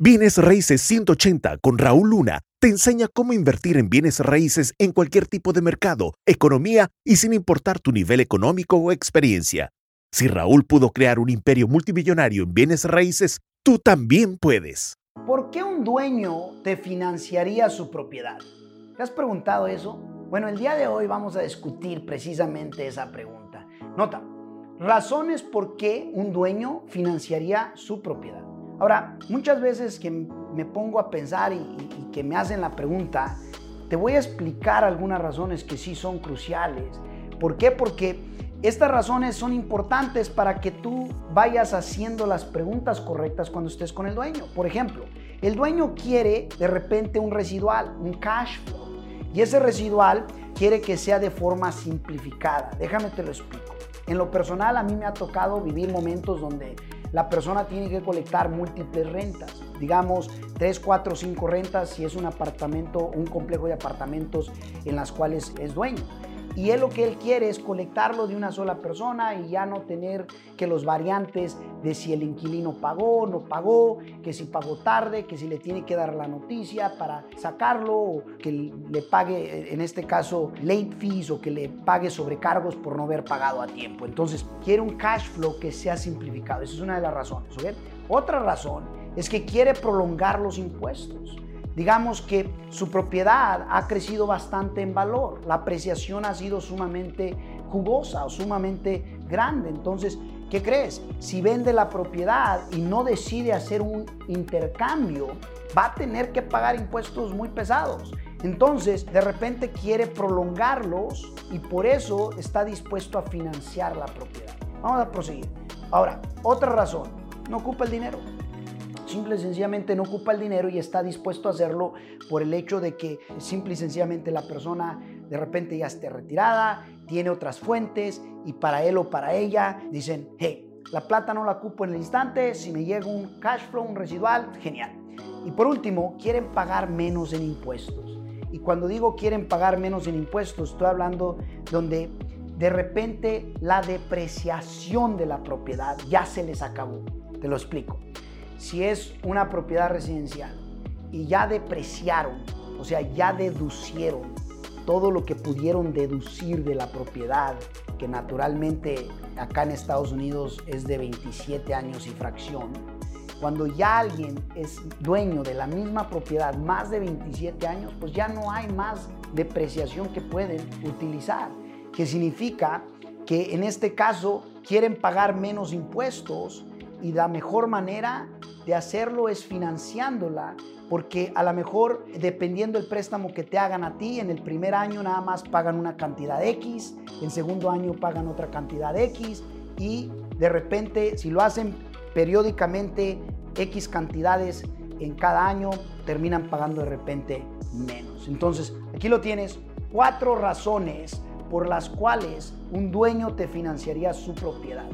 Bienes Raíces 180 con Raúl Luna te enseña cómo invertir en bienes raíces en cualquier tipo de mercado, economía y sin importar tu nivel económico o experiencia. Si Raúl pudo crear un imperio multimillonario en bienes raíces, tú también puedes. ¿Por qué un dueño te financiaría su propiedad? ¿Te has preguntado eso? Bueno, el día de hoy vamos a discutir precisamente esa pregunta. Nota, razones por qué un dueño financiaría su propiedad. Ahora, muchas veces que me pongo a pensar y, que me hacen la pregunta, te voy a explicar algunas razones que sí son cruciales. ¿Por qué? Porque estas razones son importantes para que tú vayas haciendo las preguntas correctas cuando estés con el dueño. Por ejemplo, el dueño quiere de repente un residual, un cash flow, y ese residual quiere que sea de forma simplificada. Déjame te lo explico. En lo personal a mí me ha tocado vivir momentos donde la persona tiene que colectar múltiples rentas, digamos 3, 4, 5 rentas si es un apartamento, un complejo de apartamentos en las cuales es dueño. Y él lo que él quiere es colectarlo de una sola persona y ya no tener que los variantes de si el inquilino pagó, no pagó, que si pagó tarde, que si le tiene que dar la noticia para sacarlo, o que le pague, en este caso, late fees o que le pague sobrecargos por no haber pagado a tiempo. Entonces, quiere un cash flow que sea simplificado. Esa es una de las razones. Otra razón es que quiere prolongar los impuestos digamos que su propiedad ha crecido bastante en valor, la apreciación ha sido sumamente jugosa o sumamente grande. Entonces, ¿qué crees? Si vende la propiedad y no decide hacer un intercambio, va a tener que pagar impuestos muy pesados. Entonces, de repente quiere prolongarlos y por eso está dispuesto a financiar la propiedad. Vamos a proseguir. Ahora, otra razón, no ocupa el dinero simple y sencillamente no ocupa el dinero y está dispuesto a hacerlo por el hecho de que simple y sencillamente la persona de repente ya esté retirada, tiene otras fuentes y para él o para ella dicen, hey, la plata no la ocupo en el instante, si me llega un cash flow, un residual, genial. Y por último, quieren pagar menos en impuestos. Y cuando digo quieren pagar menos en impuestos, estoy hablando donde de repente la depreciación de la propiedad ya se les acabó. Te lo explico si es una propiedad residencial y ya depreciaron, o sea, ya deducieron todo lo que pudieron deducir de la propiedad, que naturalmente acá en Estados Unidos es de 27 años y fracción, cuando ya alguien es dueño de la misma propiedad más de 27 años, pues ya no hay más depreciación que pueden utilizar, que significa que en este caso quieren pagar menos impuestos y la mejor manera de hacerlo es financiándola, porque a lo mejor dependiendo del préstamo que te hagan a ti, en el primer año nada más pagan una cantidad X, en segundo año pagan otra cantidad X y de repente si lo hacen periódicamente X cantidades en cada año, terminan pagando de repente menos. Entonces, aquí lo tienes, cuatro razones por las cuales un dueño te financiaría su propiedad.